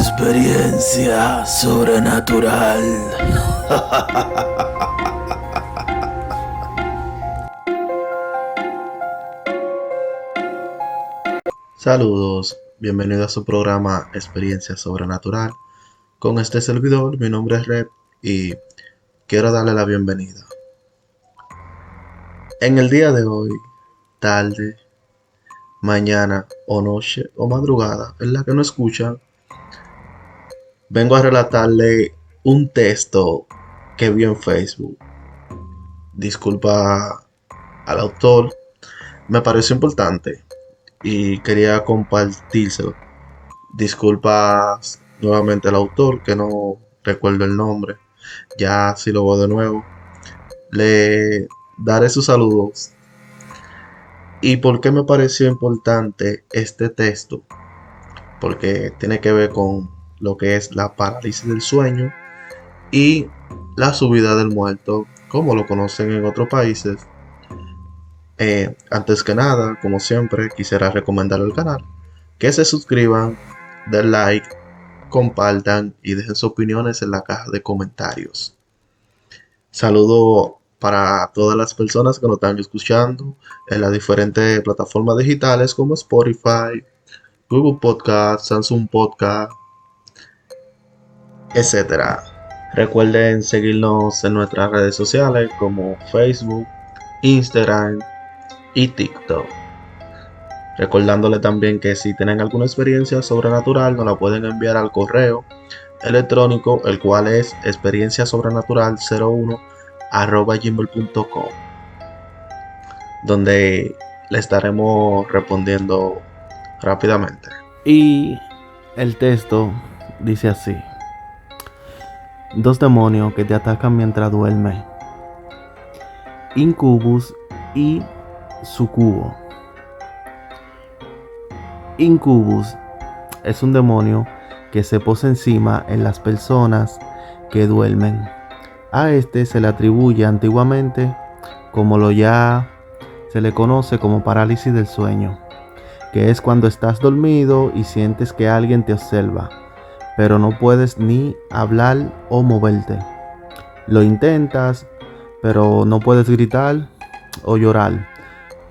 Experiencia sobrenatural. Saludos, bienvenido a su programa Experiencia Sobrenatural. Con este servidor, mi nombre es Red y quiero darle la bienvenida. En el día de hoy, tarde, mañana o noche o madrugada, en la que no escuchan, vengo a relatarle un texto que vi en Facebook. Disculpa al autor, me pareció importante y quería compartírselo. Disculpas nuevamente al autor que no recuerdo el nombre. Ya si lo veo de nuevo. Le daré sus saludos. ¿Y por qué me pareció importante este texto? Porque tiene que ver con lo que es la parálisis del sueño y la subida del muerto, como lo conocen en otros países. Eh, antes que nada, como siempre, quisiera recomendar el canal, que se suscriban, den like, compartan y dejen sus opiniones en la caja de comentarios. Saludo para todas las personas que nos están escuchando en las diferentes plataformas digitales como Spotify, Google Podcast, Samsung Podcast, etc. Recuerden seguirnos en nuestras redes sociales como Facebook, Instagram y TikTok. Recordándole también que si tienen alguna experiencia sobrenatural nos la pueden enviar al correo electrónico el cual es experiencia sobrenatural 01 arroba gmail.com donde le estaremos respondiendo rápidamente. Y el texto dice así. Dos demonios que te atacan mientras duermes. Incubus y Sucubo. Incubus es un demonio que se posa encima en las personas que duermen. A este se le atribuye antiguamente como lo ya se le conoce como parálisis del sueño, que es cuando estás dormido y sientes que alguien te observa, pero no puedes ni hablar o moverte. Lo intentas, pero no puedes gritar o llorar,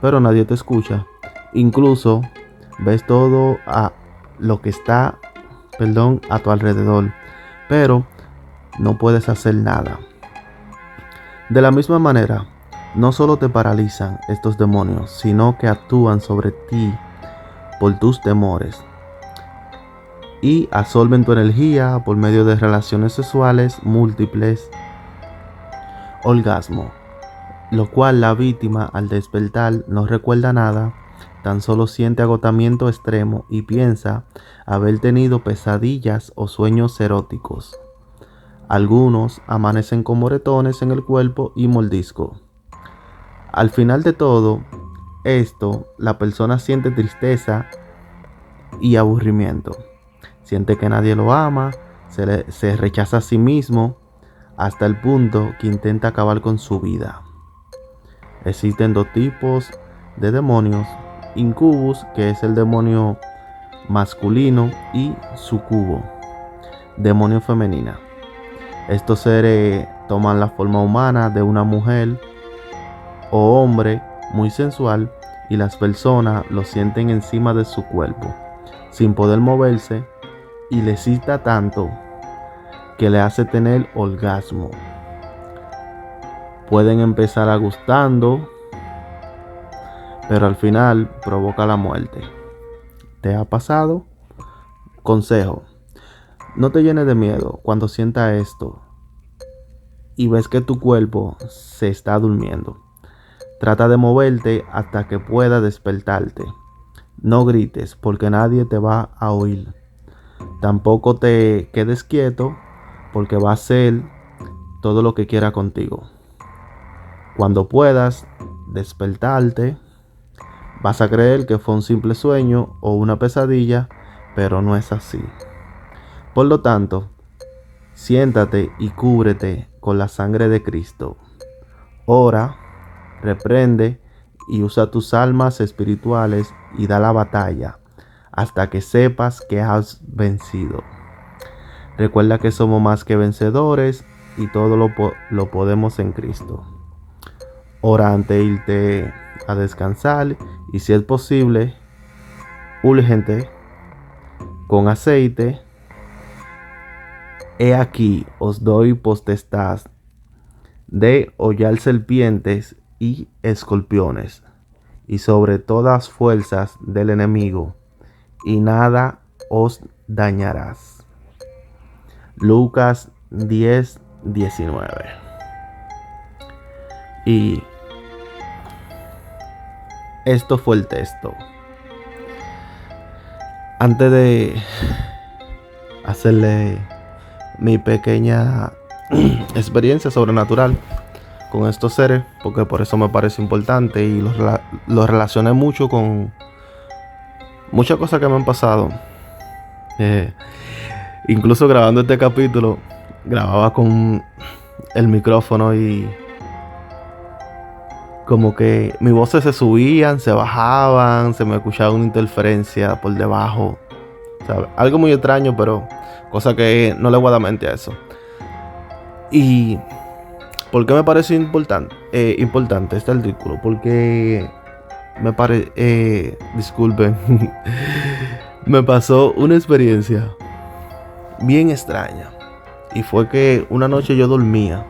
pero nadie te escucha. Incluso ves todo a lo que está, perdón, a tu alrededor, pero no puedes hacer nada. De la misma manera, no solo te paralizan estos demonios, sino que actúan sobre ti por tus temores y absorben tu energía por medio de relaciones sexuales múltiples, orgasmo, lo cual la víctima al despertar no recuerda nada, tan solo siente agotamiento extremo y piensa haber tenido pesadillas o sueños eróticos. Algunos amanecen con moretones en el cuerpo y mordisco. Al final de todo esto, la persona siente tristeza y aburrimiento. Siente que nadie lo ama, se, se rechaza a sí mismo hasta el punto que intenta acabar con su vida. Existen dos tipos de demonios, incubus, que es el demonio masculino, y sucubo, demonio femenina. Estos seres toman la forma humana de una mujer o hombre muy sensual y las personas lo sienten encima de su cuerpo, sin poder moverse y le cita tanto que le hace tener orgasmo. Pueden empezar a gustando, pero al final provoca la muerte. ¿Te ha pasado? Consejo no te llenes de miedo cuando sienta esto y ves que tu cuerpo se está durmiendo. Trata de moverte hasta que pueda despertarte. No grites porque nadie te va a oír. Tampoco te quedes quieto porque va a hacer todo lo que quiera contigo. Cuando puedas despertarte, vas a creer que fue un simple sueño o una pesadilla, pero no es así. Por lo tanto, siéntate y cúbrete con la sangre de Cristo. Ora, reprende y usa tus almas espirituales y da la batalla hasta que sepas que has vencido. Recuerda que somos más que vencedores y todo lo, lo podemos en Cristo. Ora antes irte a descansar y si es posible, urgente, con aceite. He aquí os doy potestad de hollar serpientes y escorpiones y sobre todas fuerzas del enemigo y nada os dañarás. Lucas 10, 19. Y esto fue el texto. Antes de hacerle mi pequeña experiencia sobrenatural con estos seres, porque por eso me parece importante y los, relacioné mucho con muchas cosas que me han pasado. Eh, incluso grabando este capítulo, grababa con el micrófono y como que mis voces se subían, se bajaban, se me escuchaba una interferencia por debajo. algo muy extraño, pero cosa que no le voy a dar mente a eso. Y ¿por qué me parece importante, eh, importante este artículo? Porque me parece, eh, disculpen, me pasó una experiencia bien extraña. Y fue que una noche yo dormía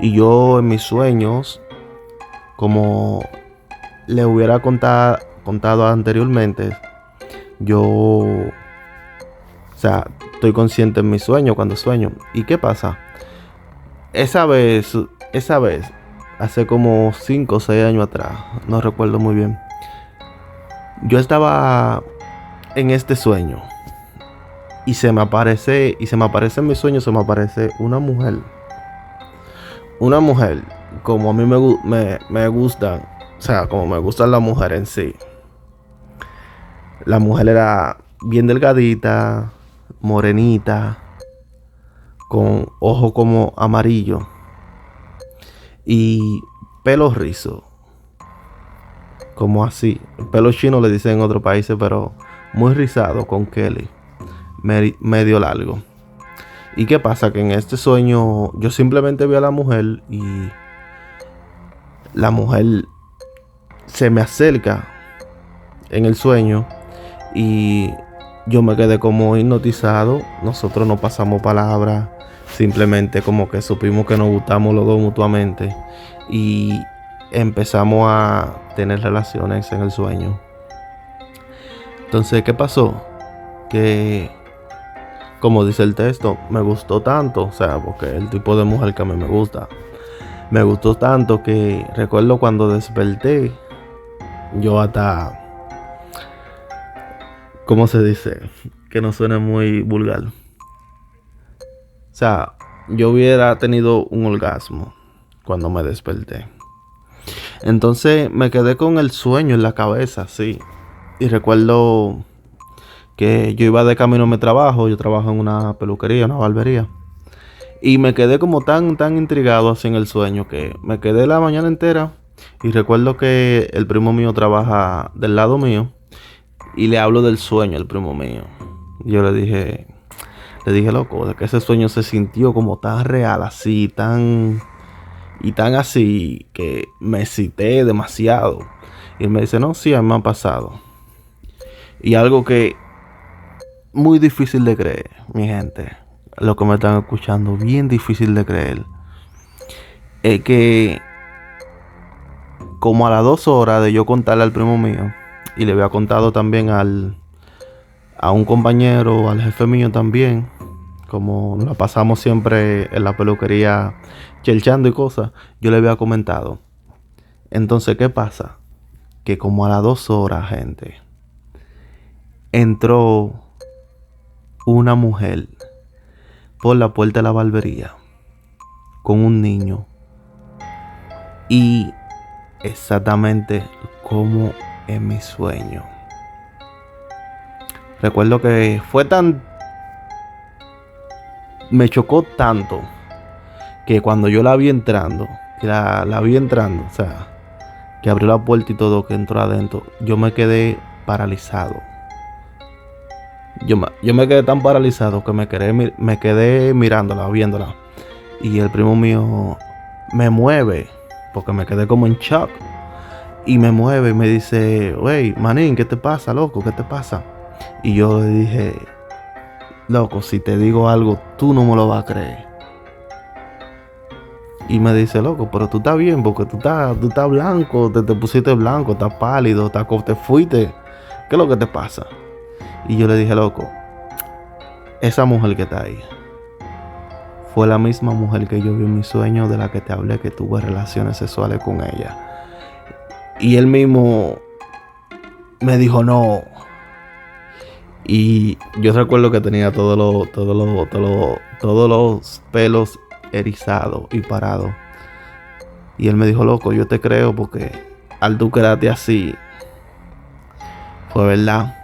y yo en mis sueños, como le hubiera contado, contado anteriormente, yo, o sea, estoy consciente en mis sueños cuando sueño. ¿Y qué pasa? Esa vez, esa vez, hace como 5 o 6 años atrás, no recuerdo muy bien, yo estaba en este sueño y se me aparece, y se me aparece en mis sueños, se me aparece una mujer. Una mujer, como a mí me, me, me gustan, o sea, como me gusta la mujer en sí. La mujer era bien delgadita, morenita, con ojo como amarillo y pelo rizo. Como así. Pelo chino le dicen en otros países, pero muy rizado con Kelly medio largo. ¿Y qué pasa? Que en este sueño yo simplemente vi a la mujer y la mujer se me acerca en el sueño y yo me quedé como hipnotizado. Nosotros no pasamos palabras, simplemente como que supimos que nos gustamos los dos mutuamente y empezamos a tener relaciones en el sueño. Entonces, ¿qué pasó? Que como dice el texto, me gustó tanto, o sea, porque el tipo de mujer que a mí me gusta, me gustó tanto que recuerdo cuando desperté, yo hasta, ¿cómo se dice? Que no suene muy vulgar. O sea, yo hubiera tenido un orgasmo cuando me desperté. Entonces me quedé con el sueño en la cabeza, sí. Y recuerdo que yo iba de camino a mi trabajo, yo trabajo en una peluquería, una barbería. Y me quedé como tan, tan intrigado así en el sueño que me quedé la mañana entera y recuerdo que el primo mío trabaja del lado mío y le hablo del sueño al primo mío. Yo le dije, le dije loco, de que ese sueño se sintió como tan real, así, tan y tan así que me cité demasiado. Y él me dice, no, sí, a mí me ha pasado. Y algo que muy difícil de creer, mi gente. Lo que me están escuchando, bien difícil de creer. Es que como a las dos horas de yo contarle al primo mío, y le había contado también al a un compañero, al jefe mío también, como nos la pasamos siempre en la peluquería chelchando y cosas, yo le había comentado. Entonces, ¿qué pasa? Que como a las dos horas, gente, entró una mujer por la puerta de la barbería con un niño y exactamente como en mi sueño. Recuerdo que fue tan... Me chocó tanto que cuando yo la vi entrando, que la, vi entrando, o sea, que abrió la puerta y todo, que entró adentro, yo me quedé paralizado Yo me, yo me quedé tan paralizado que me quedé, me quedé mirándola, viéndola. Y el primo mío me mueve, porque me quedé como en shock. Y me mueve y me dice, wey, manín, ¿qué te pasa, loco? ¿Qué te pasa? Y yo le dije, loco, si te digo algo, tú no me lo vas a creer. Y me dice, loco, pero tú estás bien porque tú estás, tú estás blanco, te, te pusiste blanco, estás pálido, estás, te fuiste. ¿Qué es lo que te pasa? Y yo le dije, loco, esa mujer que está ahí fue la misma mujer que yo vi en mi sueño de la que te hablé que tuve relaciones sexuales con ella. Y él mismo me dijo, no, y yo recuerdo que tenía todos los, todos los, todos todos los pelos erizados y parados. Y él me dijo, loco, yo te creo porque al tú quedarte así, fue verdad.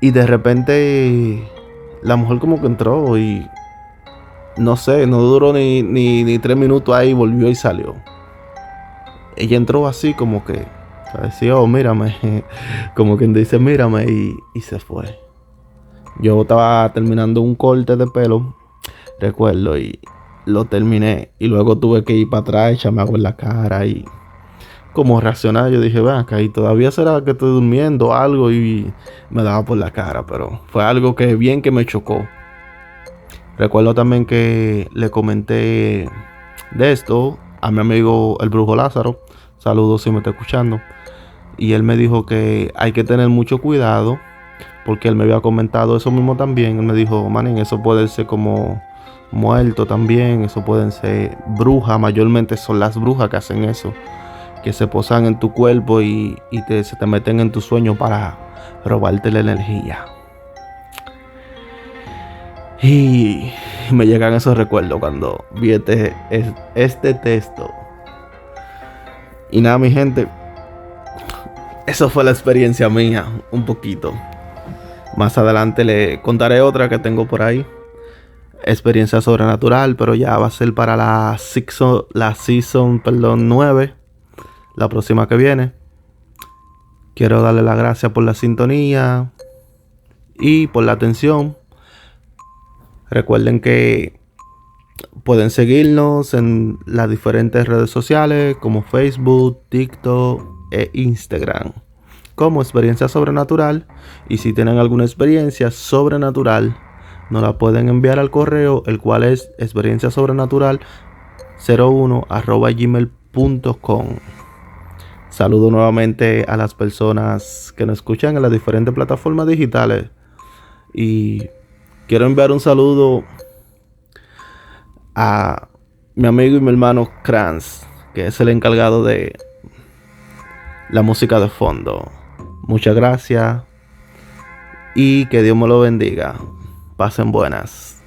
Y de repente la mujer como que entró y no sé, no duró ni, ni, tres minutos ahí, volvió y salió. Ella entró así como que, decía, oh, mírame, como quien dice, mírame y, y se fue. Yo estaba terminando un corte de pelo, recuerdo, y lo terminé. Y luego tuve que ir para atrás, echarme agua en la cara y como reaccionar. Yo dije, va, y todavía será que estoy durmiendo algo y me daba por la cara, pero fue algo que bien que me chocó. Recuerdo también que le comenté de esto a mi amigo el brujo Lázaro. Saludos si me está escuchando. Y él me dijo que hay que tener mucho cuidado porque él me había comentado eso mismo también. Él me dijo, manín, eso puede ser como muerto también, eso pueden ser brujas, mayormente son las brujas que hacen eso, que se posan en tu cuerpo y, te, se te meten en tu sueño para robarte la energía. Y me llegan esos recuerdos cuando vi este, este texto. Y nada, mi gente, eso fue la experiencia mía, un poquito. Más adelante le contaré otra que tengo por ahí. Experiencia sobrenatural, pero ya va a ser para la season, la season perdón, 9. La próxima que viene. Quiero darle las gracias por la sintonía y por la atención. Recuerden que pueden seguirnos en las diferentes redes sociales como Facebook, TikTok e Instagram como experiencia sobrenatural y si tienen alguna experiencia sobrenatural nos la pueden enviar al correo el cual es experiencia sobrenatural 01 gmail.com saludo nuevamente a las personas que nos escuchan en las diferentes plataformas digitales y quiero enviar un saludo a mi amigo y mi hermano Kranz que es el encargado de la música de fondo Muchas gracias y que Dios me lo bendiga. Pasen buenas.